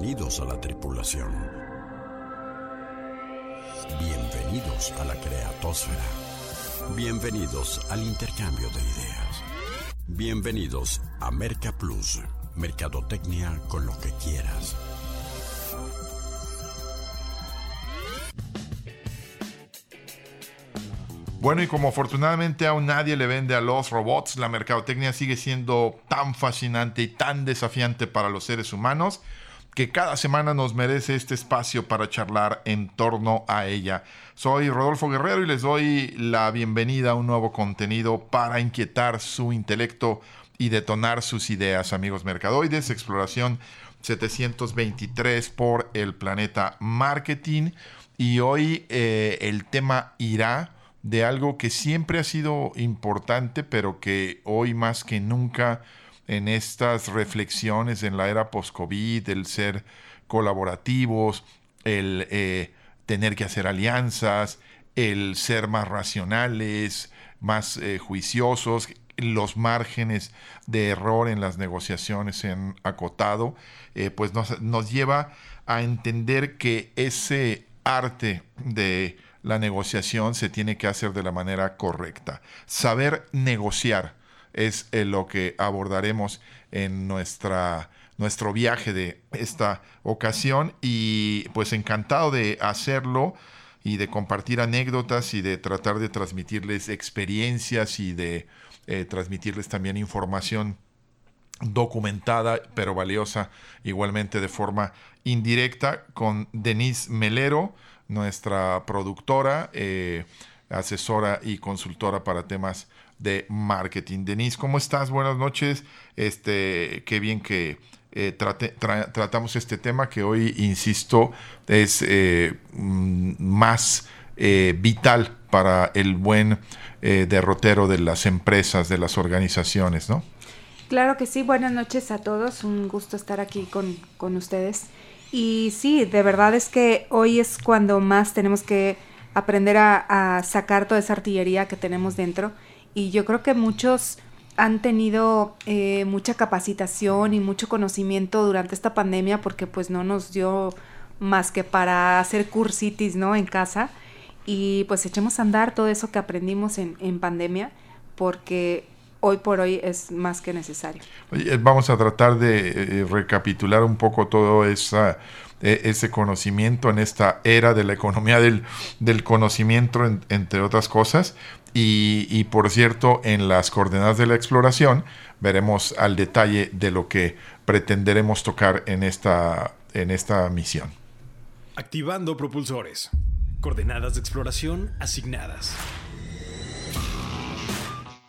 Bienvenidos a la tripulación. Bienvenidos a la creatosfera. Bienvenidos al intercambio de ideas. Bienvenidos a Merca Plus, Mercadotecnia con lo que quieras. Bueno, y como afortunadamente aún nadie le vende a los robots, la mercadotecnia sigue siendo tan fascinante y tan desafiante para los seres humanos que cada semana nos merece este espacio para charlar en torno a ella. Soy Rodolfo Guerrero y les doy la bienvenida a un nuevo contenido para inquietar su intelecto y detonar sus ideas, amigos mercadoides. Exploración 723 por el planeta marketing. Y hoy eh, el tema irá de algo que siempre ha sido importante, pero que hoy más que nunca en estas reflexiones en la era post-COVID, el ser colaborativos, el eh, tener que hacer alianzas, el ser más racionales, más eh, juiciosos, los márgenes de error en las negociaciones se han acotado, eh, pues nos, nos lleva a entender que ese arte de la negociación se tiene que hacer de la manera correcta. Saber negociar es eh, lo que abordaremos en nuestra, nuestro viaje de esta ocasión. Y pues encantado de hacerlo y de compartir anécdotas y de tratar de transmitirles experiencias y de eh, transmitirles también información documentada pero valiosa igualmente de forma indirecta con Denise Melero, nuestra productora, eh, asesora y consultora para temas de marketing. Denise, ¿cómo estás? Buenas noches. Este, qué bien que eh, tratamos este tema que hoy, insisto, es eh, mm, más eh, vital para el buen derrotero de las empresas, de las organizaciones, ¿no? Claro que sí, buenas noches a todos, un gusto estar aquí con, con ustedes. Y sí, de verdad es que hoy es cuando más tenemos que aprender a, a sacar toda esa artillería que tenemos dentro y yo creo que muchos han tenido eh, mucha capacitación y mucho conocimiento durante esta pandemia porque pues no nos dio más que para hacer cursitis, ¿no? En casa. Y pues echemos a andar todo eso que aprendimos en, en pandemia porque hoy por hoy es más que necesario. vamos a tratar de eh, recapitular un poco todo esa, e, ese conocimiento en esta era de la economía del, del conocimiento, entre otras cosas. Y, por cierto, en las coordenadas de la exploración veremos al detalle de lo que pretenderemos tocar en esta, en esta misión. Activando propulsores. Coordenadas de exploración asignadas.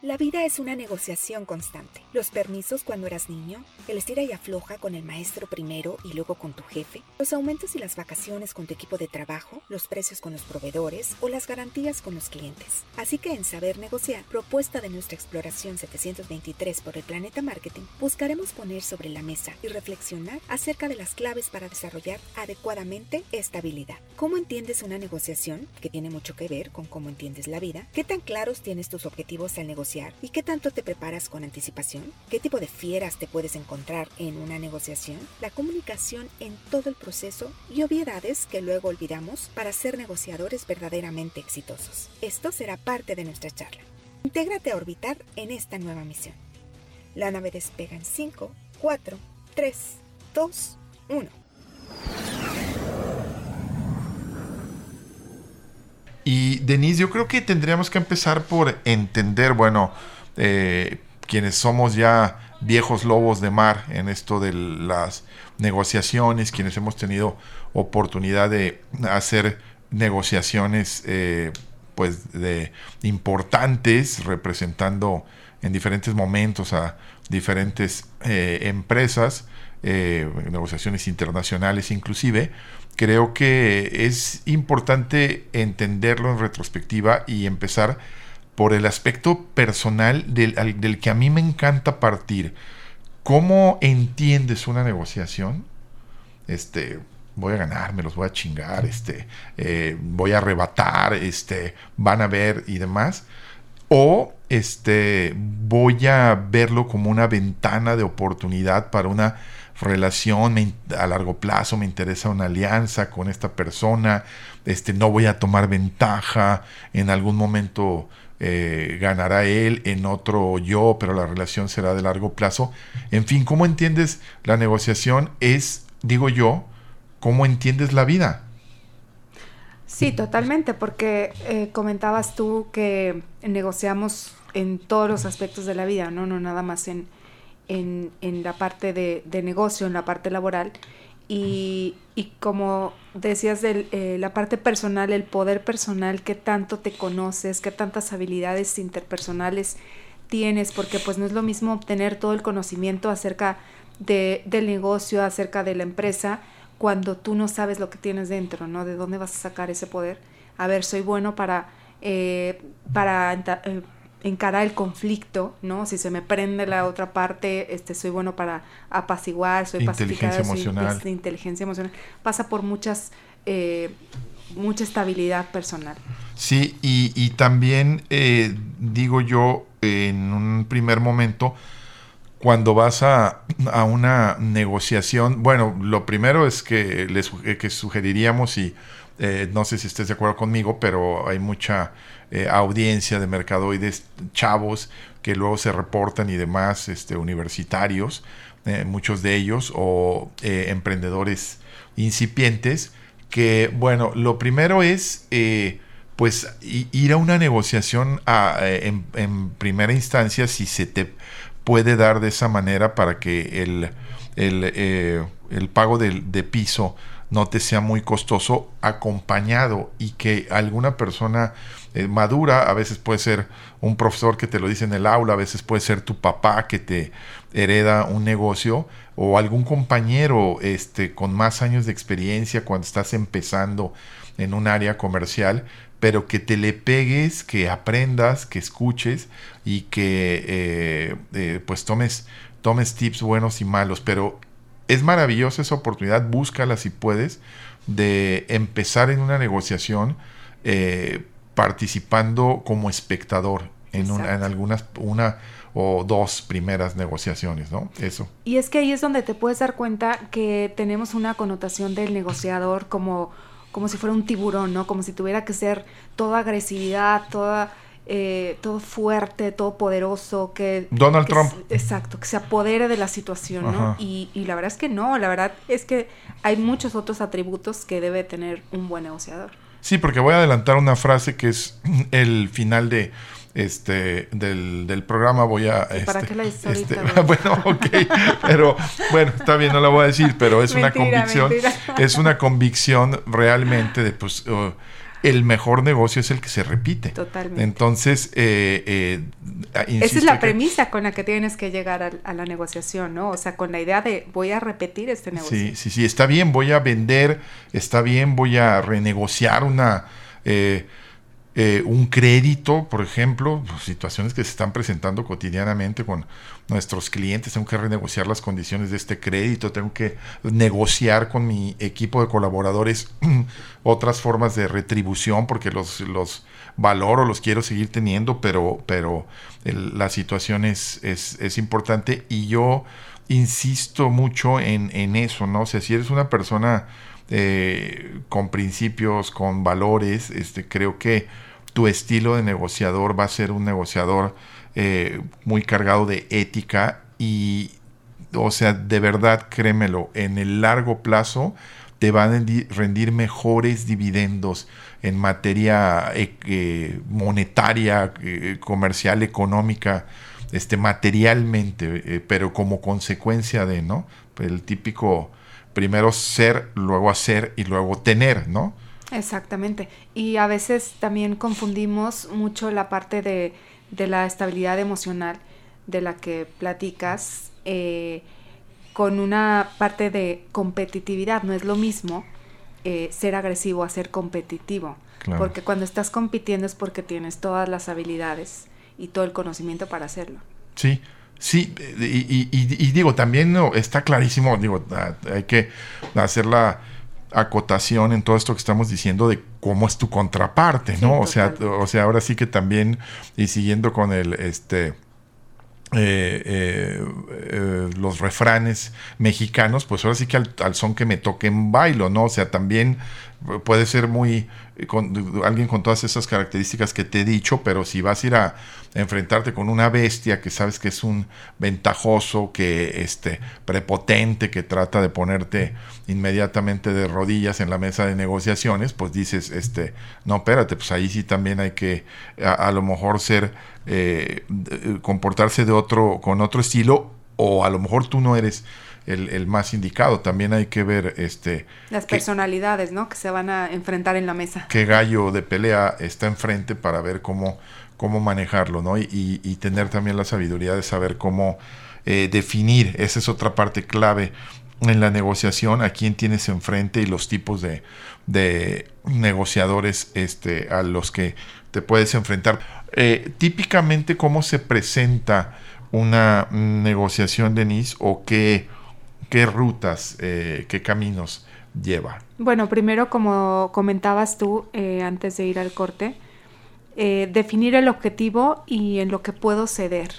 La vida es una negociación constante. Los permisos cuando eras niño, el estira y afloja con el maestro primero y luego con tu jefe, los aumentos y las vacaciones con tu equipo de trabajo, los precios con los proveedores o las garantías con los clientes. Así que en Saber Negociar, propuesta de nuestra exploración 723 por el Planeta Marketing, buscaremos poner sobre la mesa y reflexionar acerca de las claves para desarrollar adecuadamente esta habilidad. ¿Cómo entiendes una negociación? Que tiene mucho que ver con cómo entiendes la vida. ¿Qué tan claros tienes tus objetivos al negociar? ¿Y qué tanto te preparas con anticipación? ¿Qué tipo de fieras te puedes encontrar en una negociación? La comunicación en todo el proceso y obviedades que luego olvidamos para ser negociadores verdaderamente exitosos. Esto será parte de nuestra charla. Intégrate a orbitar en esta nueva misión. La nave despega en 5, 4, 3, 2, 1. Y Denise, yo creo que tendríamos que empezar por entender, bueno, eh, quienes somos ya viejos lobos de mar en esto de las negociaciones, quienes hemos tenido oportunidad de hacer negociaciones eh, pues de importantes representando en diferentes momentos a diferentes eh, empresas, negociaciones internacionales inclusive, creo que es importante entenderlo en retrospectiva y empezar por el aspecto personal del, que a mí me encanta partir. ¿Cómo entiendes una negociación? Este, voy a ganar, me los voy a chingar, este, eh, voy a arrebatar, este, van a ver y demás. O este, voy a verlo como una ventana de oportunidad para una relación a largo plazo, me interesa una alianza con esta persona, este, no voy a tomar ventaja, en algún momento eh, ganará él, en otro yo, pero la relación será de largo plazo. En fin, ¿cómo entiendes la negociación? Es, digo yo, ¿cómo entiendes la vida? Sí, totalmente, porque eh, comentabas tú que negociamos en todos los aspectos de la vida, no, no nada más en, en, la parte de, de, negocio, en la parte laboral. Y, y como decías de eh, la parte personal, el poder personal, qué tanto te conoces, qué tantas habilidades interpersonales tienes, porque pues no es lo mismo obtener todo el conocimiento acerca de, del negocio, acerca de la empresa, cuando tú no sabes lo que tienes dentro, ¿no? De dónde vas a sacar ese poder. A ver, soy bueno para, eh, para eh, encarar el conflicto, ¿no? Si se me prende la otra parte, este, soy bueno para apaciguar, soy inteligencia emocional. Soy, inteligencia emocional. Pasa por muchas, eh, mucha estabilidad personal. Sí, y, y también eh, digo yo en un primer momento, cuando vas a, a, una negociación, bueno, lo primero es que les que sugeriríamos y eh, no sé si estés de acuerdo conmigo, pero hay mucha eh, audiencia de mercadoides chavos que luego se reportan y demás, este, universitarios, eh, muchos de ellos, o emprendedores incipientes, que, bueno, lo primero es, pues, ir a una negociación en, primera instancia si se te puede dar de esa manera para que el, el, pago de piso no te sea muy costoso acompañado y que alguna persona eh, madura, a veces puede ser un profesor que te lo dice en el aula, a veces puede ser tu papá que te hereda un negocio o algún compañero este, con más años de experiencia cuando estás empezando en un área comercial, pero que te le pegues, que aprendas, que escuches y que eh, eh, pues tomes, tomes tips buenos y malos, pero es maravillosa esa oportunidad, búscala si puedes, de empezar en una negociación eh, participando como espectador en, una, en algunas, una o dos primeras negociaciones, ¿no? Eso. Y es que ahí es donde te puedes dar cuenta que tenemos una connotación del negociador como, como si fuera un tiburón, ¿no? Como si tuviera que ser toda agresividad, toda eh, todo fuerte, todo poderoso, que... Donald Trump. exacto, que se apodere de la situación, ¿no? Y, y, la verdad es que no, la verdad es que hay muchos otros atributos que debe tener un buen negociador. Sí, porque voy a adelantar una frase que es el final de este del, del programa voy a ¿Para este, qué la este, bueno ok pero bueno está bien no la voy a decir pero es una convicción es una convicción realmente de pues uh, el mejor negocio es el que se repite. Totalmente. Entonces, eh, eh, esa es la premisa con la que tienes que llegar a, la negociación, ¿no? O sea, con la idea de voy a repetir este negocio. Sí, sí, sí, está bien, voy a vender, está bien, voy a renegociar una... Eh, eh, un crédito, por ejemplo, situaciones que se están presentando cotidianamente con nuestros clientes, tengo que renegociar las condiciones de este crédito, tengo que negociar con mi equipo de colaboradores otras formas de retribución porque los, los valoro, los quiero seguir teniendo, pero, pero la situación es, es, importante y yo insisto mucho en, en eso, ¿no? O sea, si eres una persona eh, con principios, con valores, este, creo que tu estilo de negociador va a ser un negociador eh, muy cargado de ética y, o sea, de verdad, créemelo, en el largo plazo te van a rendir mejores dividendos en materia eh, monetaria, eh, comercial, económica, este, materialmente, pero como consecuencia de, ¿no? El típico primero ser, luego hacer y luego tener, ¿no? Exactamente. Y a veces también confundimos mucho la parte de, de la estabilidad emocional de la que platicas eh, con una parte de competitividad. No es lo mismo eh, ser agresivo a ser competitivo. Porque cuando estás compitiendo es porque tienes todas las habilidades y todo el conocimiento para hacerlo. Sí, sí, y, y, y digo, también no, está clarísimo, digo, hay que hacerla acotación en todo esto que estamos diciendo de cómo es tu contraparte, ¿no? o sea, o sea, ahora sí que también, y siguiendo con el este eh, eh, eh, los refranes mexicanos, pues ahora sí que al, al, son que me toquen bailo, ¿no? O sea, también puede ser muy con, alguien con todas esas características que te he dicho, pero si vas a ir a enfrentarte con una bestia que sabes que es un ventajoso, que este prepotente, que trata de ponerte inmediatamente de rodillas en la mesa de negociaciones, pues dices, este, no, espérate, pues ahí sí también hay que a, lo mejor ser eh, comportarse de otro con otro estilo o a lo mejor tú no eres el, más indicado. También hay que ver este las personalidades, ¿no? Que se van a enfrentar en la mesa. Qué gallo de pelea está enfrente para ver cómo, cómo manejarlo, ¿no? Y, y tener también la sabiduría de saber cómo eh, definir. Esa es otra parte clave en la negociación, a quién tienes enfrente y los tipos de, de negociadores este, a los que te puedes enfrentar. Eh, típicamente, ¿cómo se presenta una negociación, Denise, o qué qué rutas, eh, qué caminos lleva? Bueno, primero, como comentabas tú eh, antes de ir al corte, eh, definir el objetivo y en lo que puedo ceder.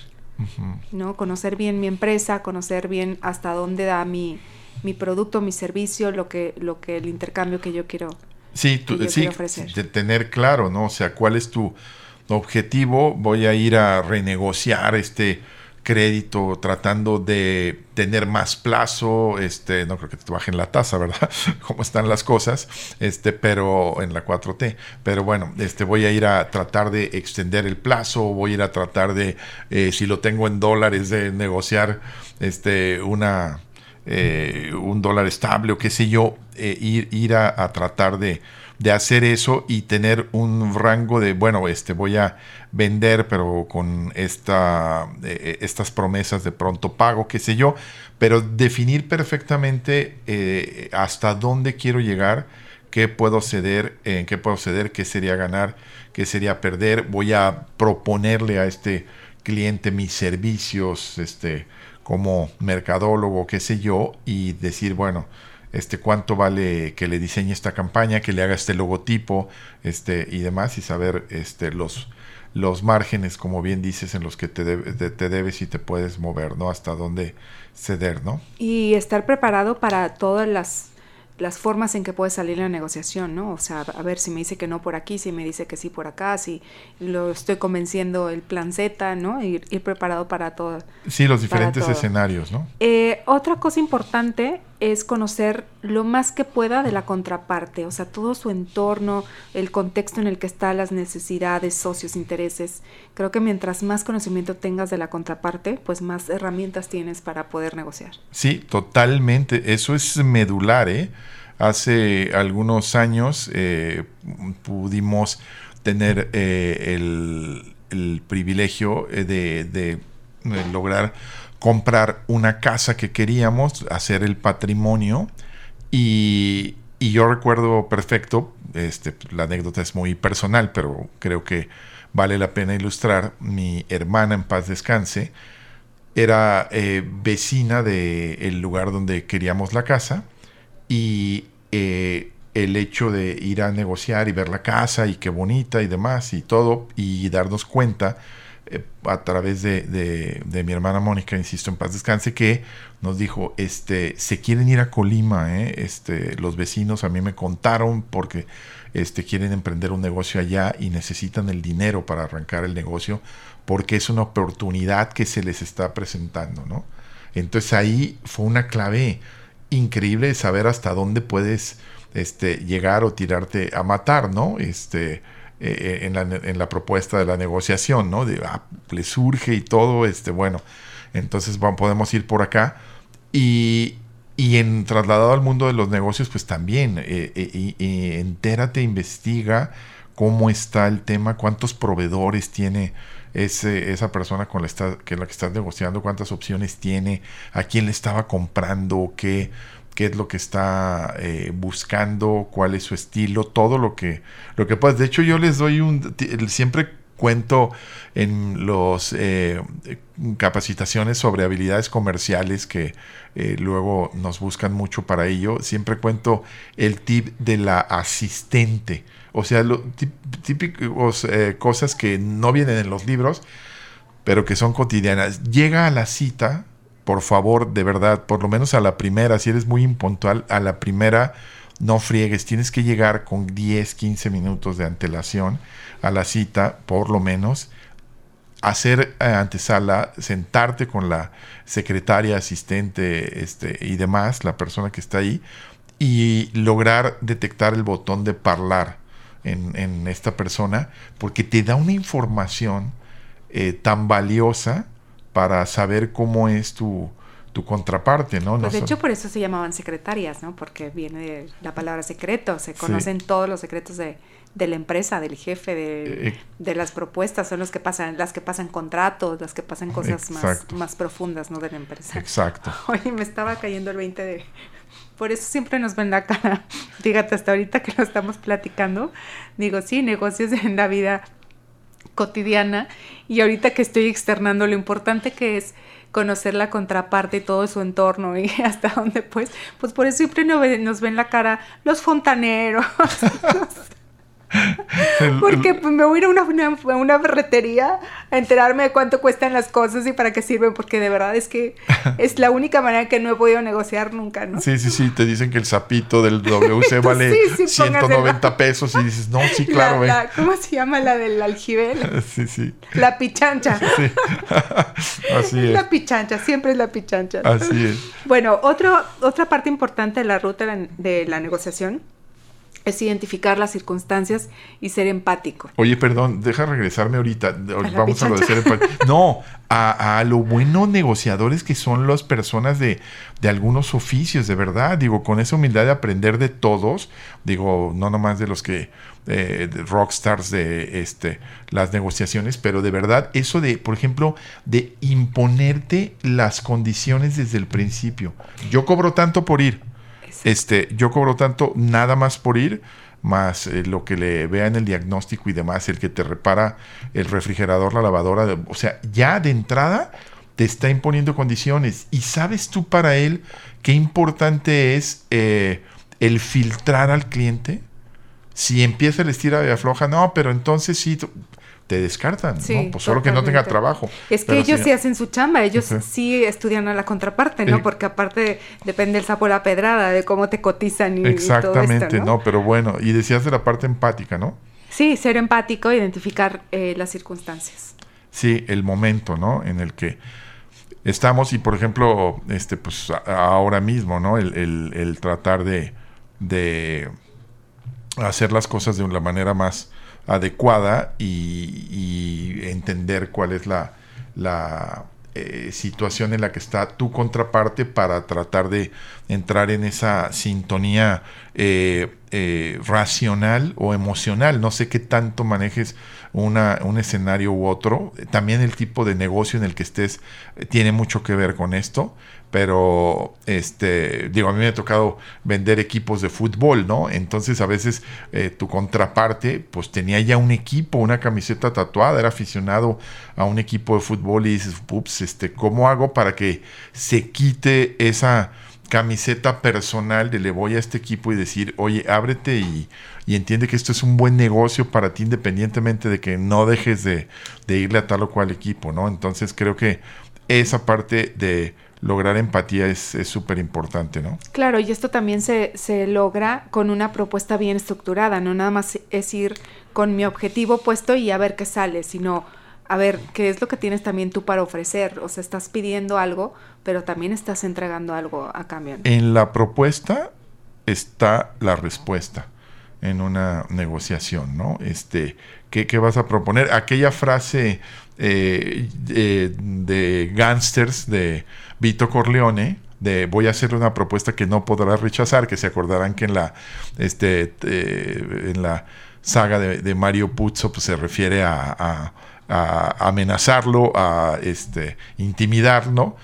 ¿no? Conocer bien mi empresa, conocer bien hasta dónde da mi, mi producto, mi servicio, lo que, lo que el intercambio que yo quiero, sí, tú, sí, De tener claro, ¿no? O sea, cuál es tu objetivo, voy a ir a renegociar este crédito, tratando de tener más plazo, este, no creo que te bajen la tasa, ¿verdad? Cómo están las cosas, este, pero en la 4T, pero bueno, este, voy a ir a tratar de extender el plazo, voy a ir a tratar de, eh, si lo tengo en dólares, de negociar, este, una, eh, un dólar estable o qué sé yo, eh, ir, ir a tratar de, de hacer eso y tener un rango de, bueno, este voy a vender, pero con esta, eh, estas promesas de pronto pago, qué sé yo, pero definir perfectamente eh, hasta dónde quiero llegar, qué puedo ceder, en qué puedo ceder, qué sería ganar, qué sería perder, voy a proponerle a este cliente mis servicios, este, como mercadólogo, qué sé yo, y decir, bueno, este, cuánto vale que le diseñe esta campaña, que le haga este logotipo, este, y demás, y saber este, los, los márgenes, como bien dices, en los que te, te, debes y te puedes mover, ¿no? Hasta dónde ceder, ¿no? Y estar preparado para todas las las formas en que puede salir la negociación, ¿no? O sea, a ver si me dice que no por aquí, si me dice que sí por acá, si lo estoy convenciendo el plan Z, ¿no? Ir, ir preparado para todo. Sí, los diferentes escenarios, ¿no? Eh, otra cosa importante es conocer lo más que pueda de la contraparte, o sea, todo su entorno, el contexto en el que está, las necesidades, socios, intereses. Creo que mientras más conocimiento tengas de la contraparte, pues más herramientas tienes para poder negociar. Sí, totalmente. Eso es medular, ¿eh? Hace algunos años eh, pudimos tener eh, el, privilegio eh, de, de lograr comprar una casa que queríamos, hacer el patrimonio. Y, y yo recuerdo perfecto, este, la anécdota es muy personal, pero creo que vale la pena ilustrar, mi hermana en paz descanse, era eh, vecina del el lugar donde queríamos la casa. Y eh, el hecho de ir a negociar y ver la casa y qué bonita y demás y todo y darnos cuenta eh, a través de, de, mi hermana Mónica, insisto, en paz descanse, que nos dijo, este, se quieren ir a Colima, ¿eh? este, los vecinos a mí me contaron porque este, quieren emprender un negocio allá y necesitan el dinero para arrancar el negocio porque es una oportunidad que se les está presentando, ¿no? Entonces ahí fue una clave increíble saber hasta dónde puedes este, llegar o tirarte a matar, ¿no? Este, eh, en, la, en, la, propuesta de la negociación, ¿no? De, ah, le surge y todo, este, bueno, entonces vamos, podemos ir por acá. Y, y en trasladado al mundo de los negocios, pues también, eh, eh, entérate, investiga cómo está el tema, cuántos proveedores tiene ese, esa persona con la, que la que estás negociando, cuántas opciones tiene, a quién le estaba comprando, qué qué es lo que está eh, buscando, cuál es su estilo, todo lo que, lo que puedas. De hecho, yo les doy un, siempre cuento en los eh, capacitaciones sobre habilidades comerciales que eh, luego nos buscan mucho para ello, siempre cuento el tip de la asistente. O sea, típicos cosas que no vienen en los libros, pero que son cotidianas. Llega a la cita, por favor, de verdad, por lo menos a la primera, si eres muy impuntual, a la primera no friegues, tienes que llegar con 10, 15 minutos de antelación a la cita, por lo menos, hacer eh, antesala, sentarte con la secretaria, asistente este, y demás, la persona que está ahí, y lograr detectar el botón de hablar en, esta persona, porque te da una información eh, tan valiosa para saber cómo es tu, tu contraparte, ¿no? Pues de hecho por eso se llamaban secretarias, ¿no? Porque viene la palabra secreto, se conocen todos los secretos de, de, la empresa, del jefe, de, eh, eh. de, las propuestas, son los que pasan, las que pasan contratos, las que pasan cosas más, más profundas, ¿no? De la empresa. Exacto. Oye, me estaba cayendo el 20 de... Por eso siempre nos ven la cara. Fíjate, hasta ahorita que lo estamos platicando, digo, sí, negocios en la vida cotidiana y ahorita que estoy externando lo importante que es conocer la contraparte y todo su entorno y hasta dónde pues, pues por eso siempre nos ven la cara los fontaneros. Porque pues, me voy a ir a una, una, una, ferretería a enterarme de cuánto cuestan las cosas y para qué sirven, porque de verdad es que es la única manera que no he podido negociar nunca, ¿no? Sí, sí, sí, te dicen que el sapito del WC vale 190 pesos y dices, no, sí, claro, ¿Cómo se llama la del aljibel? Sí, sí. La pichancha. Sí. Así es. La pichancha, siempre es la pichancha. Así es. Bueno, otro, otra parte importante de la ruta de la negociación es identificar las circunstancias y ser empático. Oye, perdón, deja regresarme ahorita. Vamos a lo de ser empático. No, a, lo buenos negociadores que son las personas de, de, algunos oficios, de verdad. Digo, con esa humildad de aprender de todos. Digo, no nomás de los que eh, rockstars de este, las negociaciones, pero de verdad, eso de, por ejemplo, de imponerte las condiciones desde el principio. Yo cobro tanto por ir este, yo cobro tanto nada más por ir, más eh, lo que le vea en el diagnóstico y demás, el que te repara el refrigerador, la lavadora, o sea, ya de entrada te está imponiendo condiciones. Y sabes tú para él qué importante es eh, el filtrar al cliente. Si empieza el estira de afloja, no, pero entonces sí, te descartan, ¿no? Pues solo que no tenga trabajo. Es que ellos sí, hacen su chamba, ellos sí estudian a la contraparte, ¿no? Porque aparte depende el sapo la pedrada, de cómo te cotizan y, Exactamente, todo esto, ¿no? Pero bueno, y decías de la parte empática, ¿no? Sí, ser empático, identificar eh, las circunstancias. Sí, el momento, ¿no? En el que estamos y, por ejemplo, este, pues ahora mismo, ¿no? El, el, el tratar de, de hacer las cosas de una manera más adecuada y, entender cuál es la, eh, situación en la que está tu contraparte para tratar de entrar en esa sintonía eh, eh, racional o emocional. No sé qué tanto manejes una, un escenario u otro. También el tipo de negocio en el que estés tiene mucho que ver con esto pero este digo a mí me ha tocado vender equipos de fútbol no entonces a veces eh, tu contraparte pues tenía ya un equipo una camiseta tatuada era aficionado a un equipo de fútbol y dices ups este cómo hago para que se quite esa camiseta personal de le voy a este equipo y decir oye ábrete y, y entiende que esto es un buen negocio para ti independientemente de que no dejes de, de irle a tal o cual equipo no entonces creo que esa parte de lograr empatía es súper importante, ¿no? Claro, y esto también se, se, logra con una propuesta bien estructurada, no nada más es ir con mi objetivo puesto y a ver qué sale, sino a ver qué es lo que tienes también tú para ofrecer, o sea, estás pidiendo algo, pero también estás entregando algo a cambio. En la propuesta está la respuesta en una negociación, ¿no? Este, ¿qué, qué vas a proponer? Aquella frase eh, eh, de gangsters de Vito Corleone, de voy a hacerle una propuesta que no podrá rechazar, que se acordarán que en la, este, eh, en la saga de, Mario Puzo pues, se refiere a, amenazarlo, a este, intimidarlo,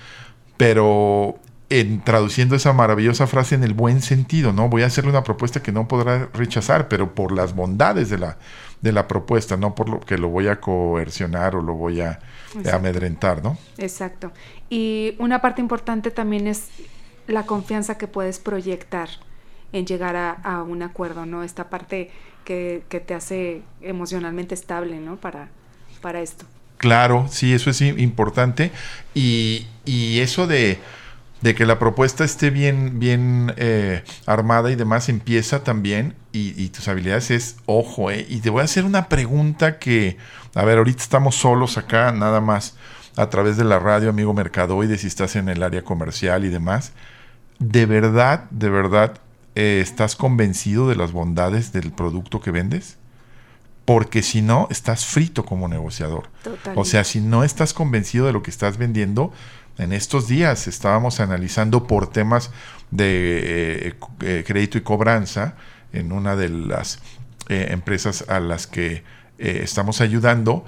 pero en traduciendo esa maravillosa frase en el buen sentido, ¿no? Voy a hacerle una propuesta que no podrá rechazar, pero por las bondades de la, de la propuesta, no por lo que lo voy a coercionar o lo voy a, amedrentar, ¿no? Exacto. Y una parte importante también es la confianza que puedes proyectar en llegar a, un acuerdo, ¿no? Esta parte que, que, te hace emocionalmente estable, ¿no? Para, para esto. Claro, sí, eso es importante. Y, y eso de de que la propuesta esté bien, bien eh, armada y demás, empieza también, y, tus habilidades es, ojo, eh, y te voy a hacer una pregunta que, a ver, ahorita estamos solos acá, nada más, a través de la radio, amigo Mercadoide, si estás en el área comercial y demás, ¿de verdad, de verdad, eh, estás convencido de las bondades del producto que vendes? Porque si no, estás frito como negociador. O sea, si no estás convencido de lo que estás vendiendo, en estos días estábamos analizando por temas de eh, eh, crédito y cobranza en una de las eh, empresas a las que estamos ayudando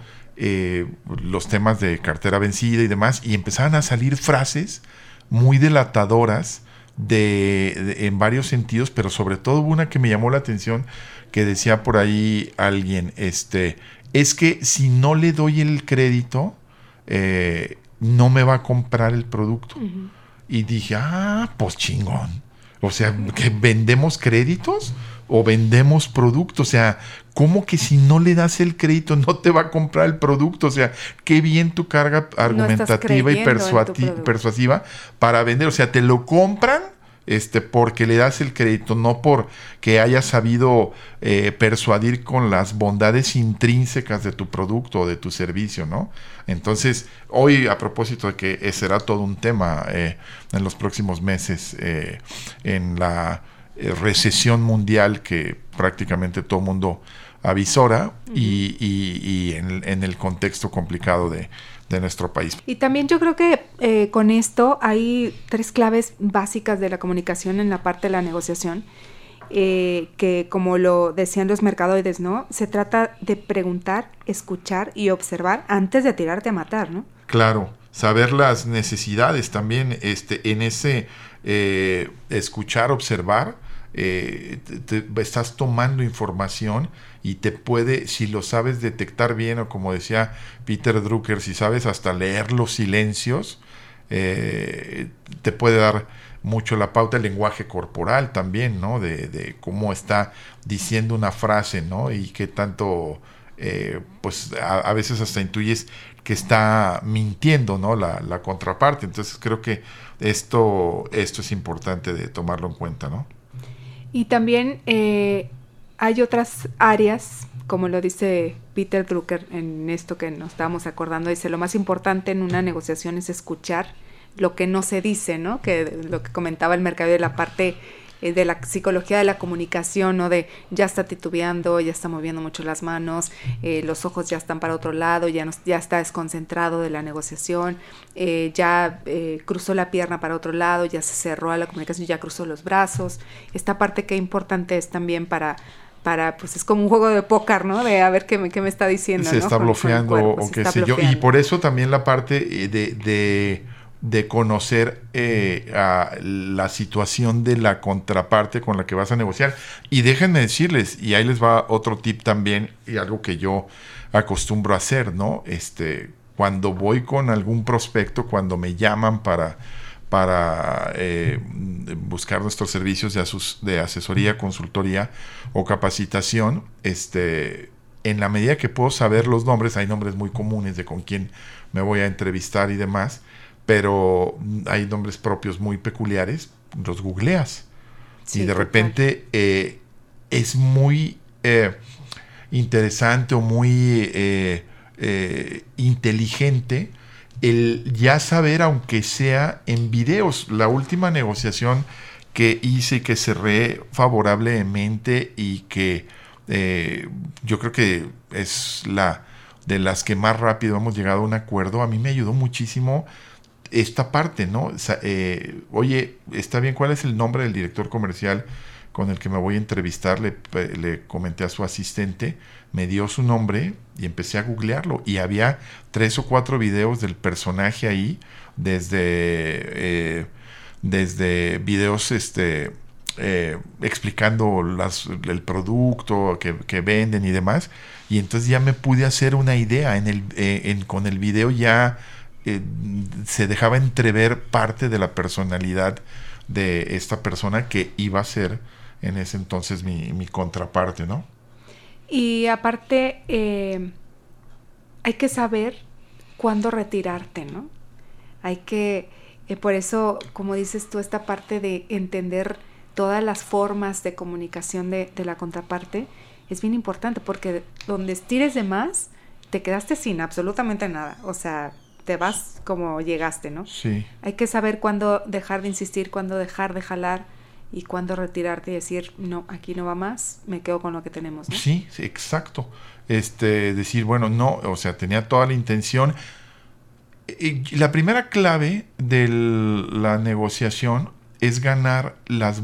los temas de cartera vencida y demás y empezaban a salir frases muy delatadoras de, en varios sentidos pero sobre todo una que me llamó la atención que decía por ahí alguien este es que si no le doy el crédito no me va a comprar el producto. Y dije, ah, pues chingón. O sea, que vendemos créditos o vendemos productos. O sea, ¿cómo que si no le das el crédito no te va a comprar el producto? O sea, qué bien tu carga argumentativa y persuasiva para vender. O sea, te lo compran este, porque le das el crédito, no porque hayas sabido eh, persuadir con las bondades intrínsecas de tu producto o de tu servicio, ¿no? Entonces, hoy a propósito de que será todo un tema eh, en los próximos meses eh, en la recesión mundial que prácticamente todo mundo avisora y, en, el contexto complicado de, de nuestro país. Y también yo creo que eh, con esto hay tres claves básicas de la comunicación en la parte de la negociación. Eh, que como lo decían los mercadoides, ¿no? Se trata de preguntar, escuchar y observar antes de tirarte a matar, ¿no? Claro, saber las necesidades también, este, en ese eh, escuchar, observar, estás tomando información y te puede, si lo sabes detectar bien, o como decía Peter Drucker, si sabes hasta leer los silencios, eh, te puede dar mucho la pauta el lenguaje corporal también, ¿no? De, cómo está diciendo una frase, ¿no? Y qué tanto, eh, pues a, veces hasta intuyes que está mintiendo, ¿no? La, la, contraparte. Entonces creo que esto, esto es importante de tomarlo en cuenta, ¿no? Y también eh, hay otras áreas, como lo dice Peter Drucker en esto que nos estábamos acordando, dice, lo más importante en una negociación es escuchar lo que no se dice, ¿no? Que lo que comentaba el mercado de la parte eh, de la psicología de la comunicación, ¿no? De ya está titubeando, ya está moviendo mucho las manos, eh, los ojos ya están para otro lado, ya, no, ya está desconcentrado de la negociación, eh, ya cruzó la pierna para otro lado, ya se cerró a la comunicación, ya cruzó los brazos. Esta parte que importante es también para para, pues es como un juego de póker, ¿no? De a ver qué me, qué me está diciendo. Se está bloqueando o qué sé yo. Y por eso también la parte eh, de, de, conocer eh, la situación de la contraparte con la que vas a negociar. Y déjenme decirles, y ahí les va otro tip también, y algo que yo acostumbro a hacer, ¿no? Este, cuando voy con algún prospecto, cuando me llaman para para eh, buscar nuestros servicios de, de, asesoría, consultoría o capacitación, este, en la medida que puedo saber los nombres, hay nombres muy comunes de con quién me voy a entrevistar y demás, pero hay nombres propios muy peculiares, los googleas. y de repente eh, es muy eh, interesante o muy inteligente el ya saber, aunque sea en videos, la última negociación que hice y que cerré favorablemente y que eh, yo creo que es la de las que más rápido hemos llegado a un acuerdo, a mí me ayudó muchísimo esta parte, ¿no? Eh, oye, está bien, ¿cuál es el nombre del director comercial con el que me voy a entrevistar? Le, le comenté a su asistente me dio su nombre y empecé a googlearlo. Y había tres o cuatro videos del personaje ahí, desde, eh, desde videos este, eh, explicando las, el producto que, venden y demás. Y entonces ya me pude hacer una idea. En el, eh, en, con el video ya se dejaba entrever parte de la personalidad de esta persona que iba a ser en ese entonces mi, mi contraparte, ¿no? Y aparte, hay que saber cuándo retirarte, ¿no? Hay que, por eso, como dices tú, esta parte de entender todas las formas de comunicación de, la contraparte es bien importante porque donde estires de más, te quedaste sin absolutamente nada. O sea, te vas como llegaste, ¿no? Sí. Hay que saber cuándo dejar de insistir, cuándo dejar de jalar y cuándo retirarte y decir, no, aquí no va más, me quedo con lo que tenemos. Sí, sí, exacto. Este, decir, bueno, no, o sea, tenía toda la intención. La primera clave de la negociación es ganar las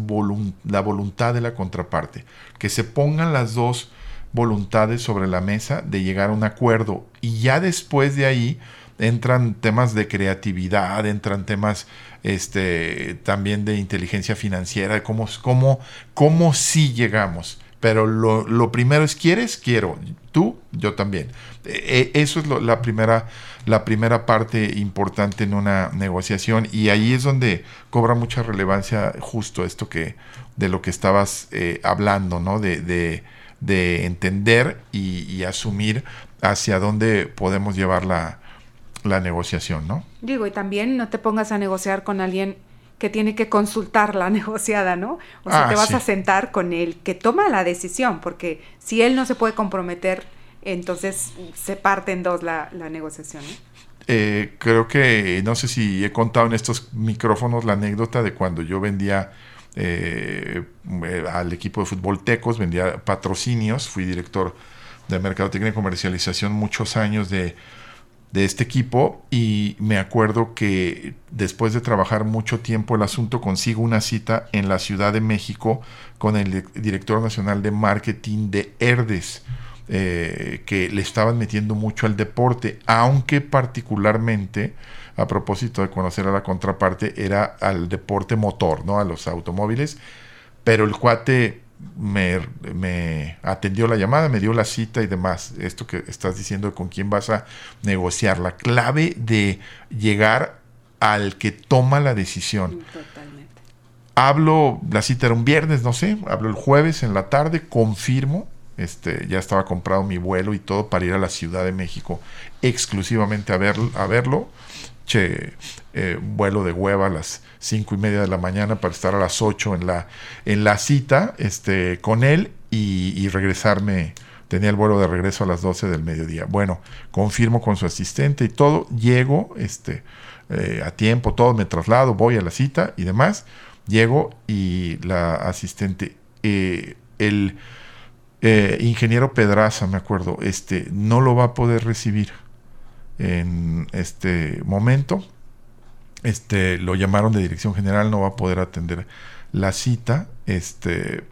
la voluntad de la contraparte, que se pongan las dos voluntades sobre la mesa de llegar a un acuerdo y ya después de ahí entran temas de creatividad, entran temas este, también de inteligencia financiera, cómo, cómo, cómo sí llegamos. Pero lo, lo primero es, ¿quieres? Quiero. Tú, yo también. E, e, eso es la primera la primera parte importante en una negociación y ahí es donde cobra mucha relevancia justo esto que de lo que estabas eh, hablando, ¿no? De, de, de entender y, asumir hacia dónde podemos llevar la, la negociación, ¿no? Digo, y también no te pongas a negociar con alguien que tiene que consultar la negociada, ¿no? O sea, ah, te vas a sentar con el que toma la decisión, porque si él no se puede comprometer entonces se parte en dos la, negociación. Eh, creo que, no sé si he contado en estos micrófonos la anécdota de cuando yo vendía eh, al equipo de fútbol Tecos, vendía patrocinios, fui director de Mercadotecnia y Comercialización muchos años de, de este equipo y me acuerdo que después de trabajar mucho tiempo el asunto consigo una cita en la Ciudad de México con el director nacional de marketing de Herdes eh, que le estaban metiendo mucho al deporte, aunque particularmente, a propósito de conocer a la contraparte, era al deporte motor, ¿no? A los automóviles, pero el cuate me, me, atendió la llamada, me dio la cita y demás. Esto que estás diciendo con quién vas a negociar, la clave de llegar al que toma la decisión. Totalmente. Hablo, la cita era un viernes, no sé, hablo el jueves en la tarde, confirmo, este, ya estaba comprado mi vuelo y todo para ir a la Ciudad de México exclusivamente a, ver, a verlo. Eh, vuelo de hueva a las cinco y media de la mañana para estar a las 8 en la, en la cita este, con él y, regresarme. Tenía el vuelo de regreso a las 12 del mediodía. Bueno, confirmo con su asistente y todo. Llego este, eh, a tiempo, todo, me traslado, voy a la cita y demás. Llego y la asistente, eh, el ingeniero Pedraza, me acuerdo, este, no lo va a poder recibir en este momento. Este, lo llamaron de dirección general, no va a poder atender la cita, este,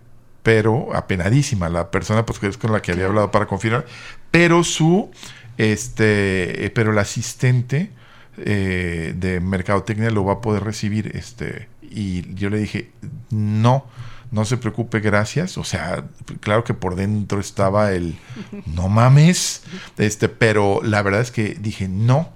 pero apenadísima la persona pues, que es con la que había hablado para confirmar, pero su, este, pero el asistente eh, de mercadotecnia lo va a poder recibir, este, y yo le dije, no, no se preocupe, gracias. O sea, claro que por dentro estaba el no mames, este, pero la verdad es que dije no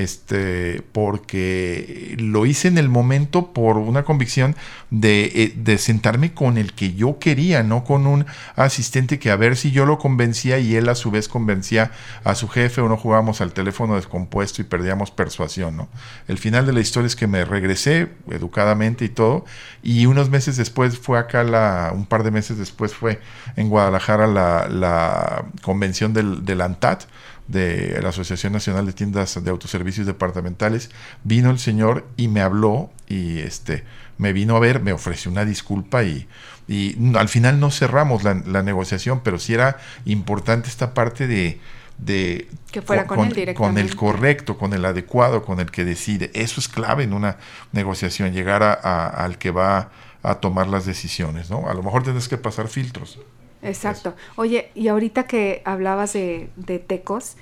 este, porque lo hice en el momento por una convicción eh, de, sentarme con el que yo quería, no con un asistente que a ver si yo lo convencía y él a su vez convencía a su jefe o no jugábamos al teléfono descompuesto y perdíamos persuasión, ¿no? El final de la historia es que me regresé educadamente y todo, y unos meses después fue acá, la, un par de meses después fue en Guadalajara la, la convención del, del ANTAT, de la Asociación Nacional de Tiendas de Autoservicios Departamentales, vino el señor y me habló y este me vino a ver, me ofreció una disculpa y, y al final no cerramos la, negociación, pero sí era importante esta parte de, de que fuera con, el con, el correcto, con el adecuado, con el que decide. Eso es clave en una negociación, llegar a, al que va a tomar las decisiones, ¿no? A lo mejor tienes que pasar filtros. Exacto. Oye, y ahorita que hablabas de, tecos,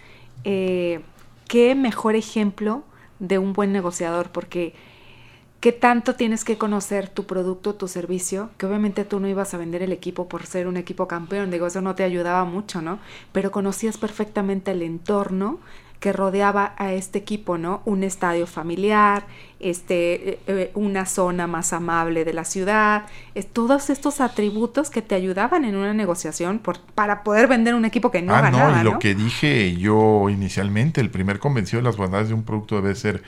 eh, ¿qué mejor ejemplo de un buen negociador? Porque qué tanto tienes que conocer tu producto, tu servicio, que obviamente tú no ibas a vender el equipo por ser un equipo campeón, digo, eso no te ayudaba mucho, ¿no? Pero conocías perfectamente el entorno que rodeaba a este equipo, ¿no? Un estadio familiar, este, eh, eh, una zona más amable de la ciudad, todos estos atributos que te ayudaban en una negociación por, para poder vender un equipo que no ah, ganaba, no, y lo ¿no? que dije yo inicialmente, el primer convencido de las bondades de un producto debe ser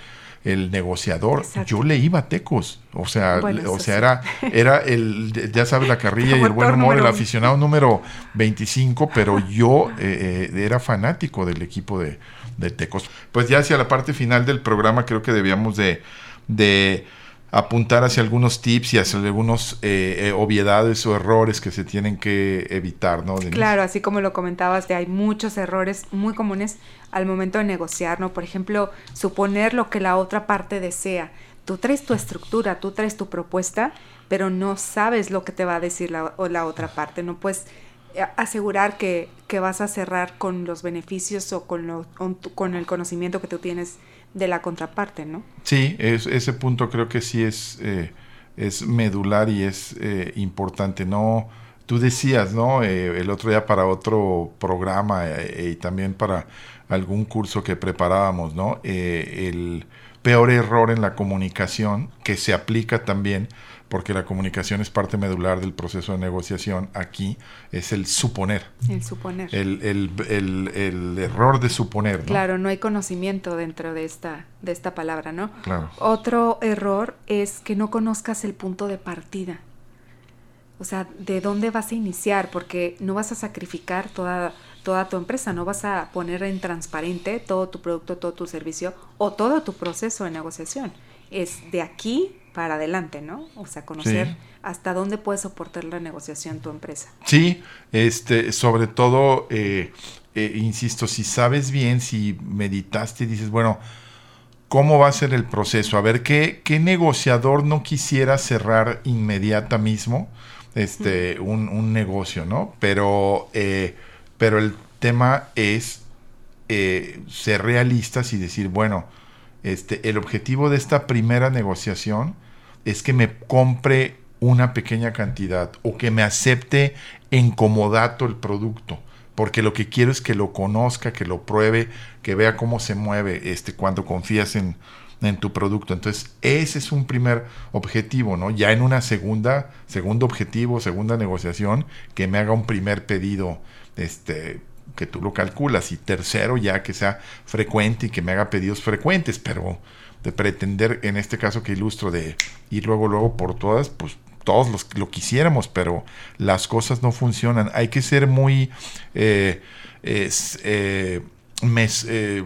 el negociador. Exacto. Yo le iba a tecos. O sea, Bueno, le- o sea, era, era el, ya sabes, la carrilla y el buen humor, el aficionado número 25, pero yo eh, eh, era fanático del equipo de, de Tecos. Pues ya hacia la parte final del programa creo que debíamos de, de apuntar hacia algunos tips y hacia algunos eh, eh, obviedades o errores que se tienen que evitar, ¿no? Claro, así como lo comentabas, de hay muchos errores muy comunes al momento de negociar, ¿no? Por ejemplo, suponer lo que la otra parte desea. Tú traes tu estructura, tú traes tu propuesta, pero no sabes lo que te va a decir la, o la otra parte. No puedes eh, asegurar que, que vas a cerrar con los beneficios o con, lo- con el conocimiento que tú tienes de la contraparte, ¿no? Sí, es, ese punto creo que sí es, eh, es medular y es eh, importante. No, tú decías, ¿no? Eh, el otro día para otro programa eh, y también para algún curso que preparábamos, ¿no? Eh, el peor error en la comunicación que se aplica también porque la comunicación es parte medular del proceso de negociación aquí es el suponer El suponer. el, el, el, el error de suponer ¿no? Claro, no hay conocimiento dentro de esta, de esta palabra, ¿no? Claro. Otro error es que no conozcas el punto de partida. O sea, de dónde vas a iniciar, porque no vas a sacrificar toda, toda tu empresa, no vas a poner en transparente todo tu producto, todo tu servicio o todo tu proceso de negociación. Es de aquí para adelante, ¿no? O sea, conocer Sí. hasta dónde puede soportar la negociación tu empresa. Sí, este, sobre todo, eh, eh, insisto, si sabes bien, si meditaste y dices, bueno, ¿cómo va a ser el proceso? A ver, ¿qué, qué negociador no quisiera cerrar inmediata mismo este, un, un negocio, ¿no? Pero, eh, pero el tema es eh, ser realistas y decir, bueno, este, el objetivo de esta primera negociación es que me compre una pequeña cantidad o que me acepte en comodato el producto. Porque lo que quiero es que lo conozca, que lo pruebe, que vea cómo se mueve este, cuando confías en, en tu producto. Entonces, ese es un primer objetivo, ¿no? Ya en una segunda, segundo objetivo, segunda negociación, que me haga un primer pedido, este, que tú lo calculas. Y tercero, ya que sea frecuente y que me haga pedidos frecuentes, pero de pretender, en este caso que ilustro, de ir luego, luego por todas, pues todos los, lo quisiéramos, pero las cosas no funcionan. Hay que ser muy eh, eh, mes- eh,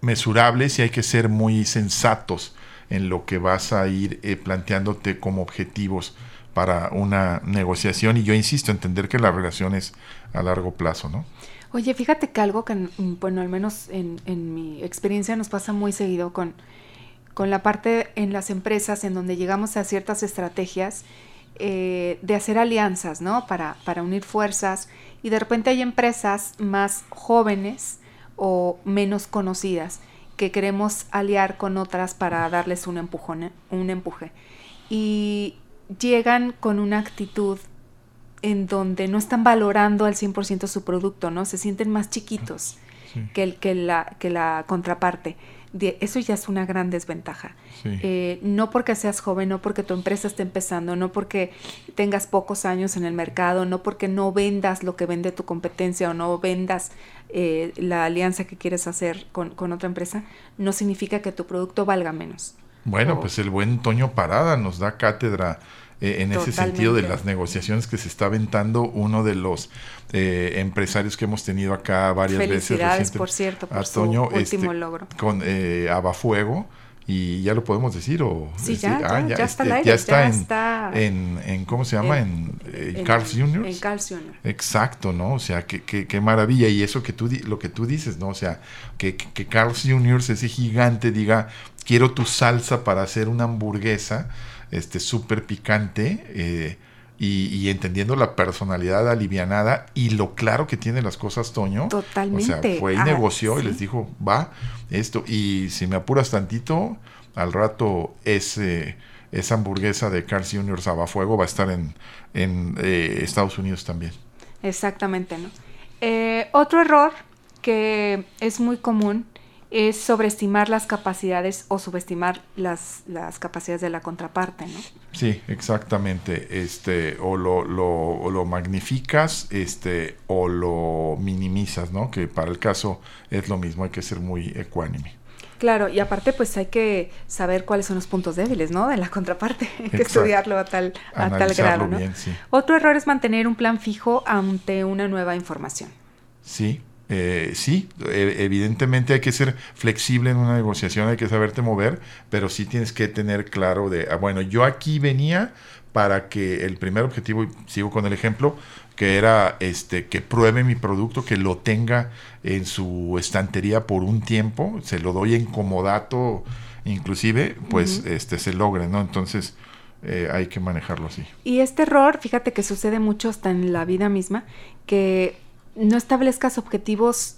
mesurables y hay que ser muy sensatos en lo que vas a ir eh, planteándote como objetivos para una negociación. Y yo insisto, entender que la relación es a largo plazo, ¿no? Oye, fíjate que algo que, mm, bueno, al menos en, mi experiencia nos pasa muy seguido con, con la parte en las empresas en donde llegamos a ciertas estrategias eh, de hacer alianzas, ¿no? Para, para unir fuerzas y de repente hay empresas más jóvenes o menos conocidas que queremos aliar con otras para darles un empujón, un empuje. Y llegan con una actitud en donde no están valorando al 100% su producto, ¿no? Se sienten más chiquitos que, el, que, la, que la contraparte. De- eso ya es una gran desventaja. Sí. Eh, no porque seas joven, no porque tu empresa esté empezando, no porque tengas pocos años en el mercado, no porque no vendas lo que vende tu competencia o no vendas eh, la alianza que quieres hacer con, con otra empresa, no significa que tu producto valga menos. Bueno, pues el buen Toño Parada nos da cátedra eh, en ese sentido de las negociaciones que se está aventando uno de los eh, empresarios que hemos tenido acá varias veces. Felicidades, reciente- por cierto, por su último este, logro. Con eh, Abafuego. Y ya lo podemos decir o Sí, este, ya, ya, ya está al aire, ya está, en, está en, en- ¿cómo se llama? En, eh, En- Carl's Jr. En Carl's Jr. Exacto, ¿no? O sea, qué, qué, qué maravilla. Y eso que tú, lo que tú dices, ¿no? O sea, que, que, que Carl's Jr., ese gigante, diga, quiero tu salsa para hacer una hamburguesa, este, súper picante, eh, y, y entendiendo la personalidad alivianada y lo claro que tiene las cosas, Toño. O sea, Totalmente. fue y Ah, negoció y les dijo, va, esto. Y si me apuras tantito, Al rato ese, esa hamburguesa de Carl Jr. Sabafuego va a estar en, en eh, Estados Unidos también. Exactamente, ¿no? Eh, otro error que es muy común es sobreestimar las capacidades o subestimar las, las capacidades de la contraparte, ¿no? Sí, exactamente. Este, o lo, lo, lo, magnificas, este, o lo minimizas, ¿no? Que para el caso es lo mismo, hay que ser muy ecuánime. Claro, y aparte pues hay que saber cuáles son los puntos débiles, ¿no? De la contraparte, hay que estudiarlo a tal, a tal grado, ¿no? Otro error es mantener un plan fijo ante una nueva información. Sí, eh, sí, e, evidentemente hay que ser flexible en una negociación, hay que saberte mover, pero sí tienes que tener claro de, ah, bueno, yo aquí venía para que el primer objetivo, y sigo con el ejemplo, que era este que pruebe mi producto, que lo tenga en su estantería por un tiempo, se lo doy en comodato, inclusive, pues este se logre, ¿no? Entonces, eh, hay que manejarlo así. Y este error, fíjate que sucede mucho hasta en la vida misma, que no establezcas objetivos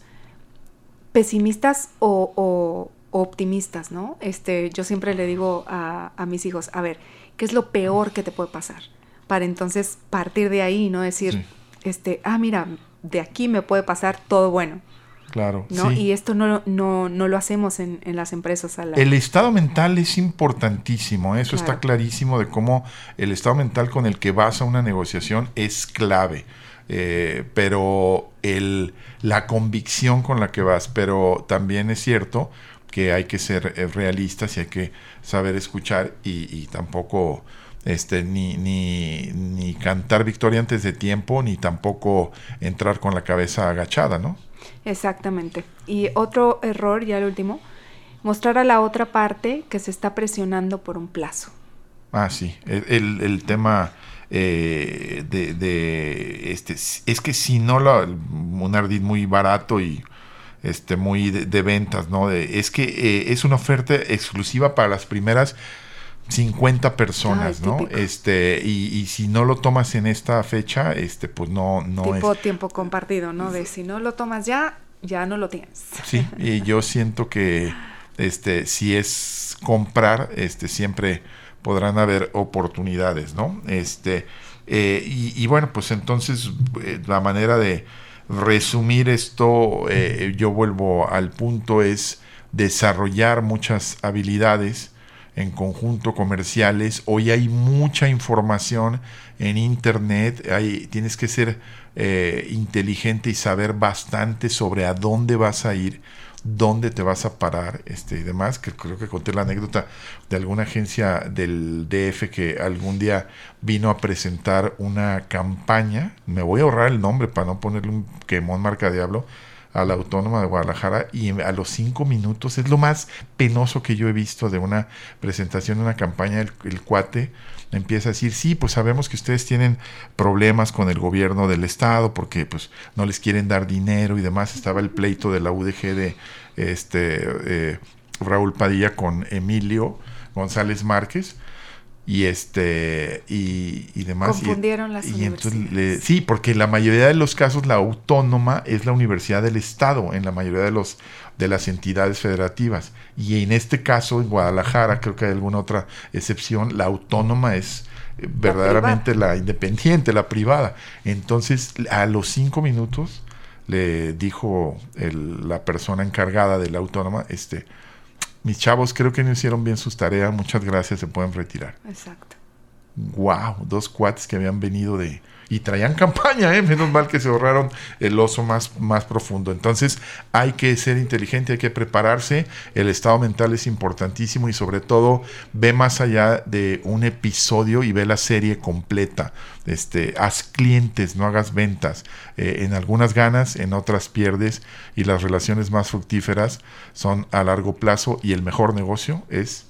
pesimistas o, optimistas, ¿no? Este, yo siempre le digo a, mis hijos, a ver, ¿qué es lo peor que te puede pasar? Para entonces partir de ahí, ¿no? Decir, este, ah, mira, de aquí me puede pasar todo bueno. Claro. ¿no? Y esto no, no, no, lo hacemos en, las empresas. El estado mental es importantísimo, ¿eh? eso está clarísimo de cómo el estado mental con el que vas a una negociación es clave. Eh, pero el, la convicción con la que vas, pero también es cierto que hay que ser eh, realistas y hay que saber escuchar y, tampoco este ni, ni, ni, cantar victoria antes de tiempo ni tampoco entrar con la cabeza agachada, ¿no? Exactamente. Y otro error, ya el último, mostrar a la otra parte que se está presionando por un plazo. Ah, sí, el, el tema eh, de, este es que si no lo, un ardid muy barato y este muy de, ventas no es que eh, es una oferta exclusiva para las primeras 50 personas, ¿no? Este, y, si no lo tomas en esta fecha, este, pues no, no tipo tiempo compartido, ¿no? De si no lo tomas ya, ya no lo tienes. Sí, y yo siento que este, si es comprar, este, siempre podrán haber oportunidades, ¿no? Este, eh, y, bueno, pues entonces eh, la manera de resumir esto, eh, yo vuelvo al punto, es desarrollar muchas habilidades en conjunto comerciales. Hoy hay mucha información en Internet, hay, tienes que ser inteligente y saber bastante sobre a dónde vas a ir dónde te vas a parar este, y demás, que creo que conté la anécdota de alguna agencia del DF que algún día vino a presentar una campaña, me voy a ahorrar el nombre para no ponerle un quemón marca diablo, a la Autónoma de Guadalajara y a los cinco minutos es lo más penoso que yo he visto de una presentación de una campaña, el cuate empieza a decir, sí, pues sabemos que ustedes tienen problemas con el gobierno del estado porque pues no les quieren dar dinero y demás. Estaba el pleito de la UDG de este eh, Raúl Padilla con Emilio González Márquez y este y, y demás confundieron las y entonces sí porque la mayoría de los casos la autónoma es la universidad del estado en la mayoría de los de las entidades federativas y en este caso en Guadalajara creo que hay alguna otra excepción la autónoma es eh, verdaderamente la, independiente la privada entonces a los cinco minutos le dijo la persona encargada de la autónoma este mis chavos creo que no hicieron bien sus tareas, muchas gracias, se pueden retirar. Exacto. Wow, dos cuates que habían venido de, y traían campaña, ¿eh? menos mal que se ahorraron el oso más, más profundo. Entonces hay que ser inteligente, hay que prepararse, el estado mental es importantísimo y sobre todo ve más allá de un episodio y ve la serie completa. Este, haz clientes, no hagas ventas. Eh, en algunas ganas, en otras pierdes y las relaciones más fructíferas son a largo plazo y el mejor negocio es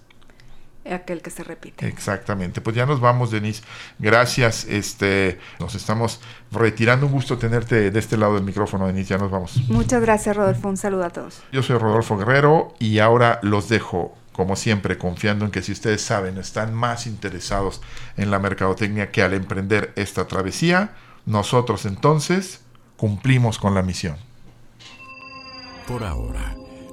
aquel que se repite. Exactamente. Pues ya nos vamos, Denise. Gracias. Este, nos estamos retirando. Un gusto tenerte de este lado del micrófono, Denise. Ya nos vamos. Muchas gracias, Rodolfo. Un saludo a todos. Yo soy Rodolfo Guerrero y ahora los dejo, como siempre, confiando en que si ustedes saben, están más interesados en la mercadotecnia que al emprender esta travesía, nosotros entonces cumplimos con la misión. Por ahora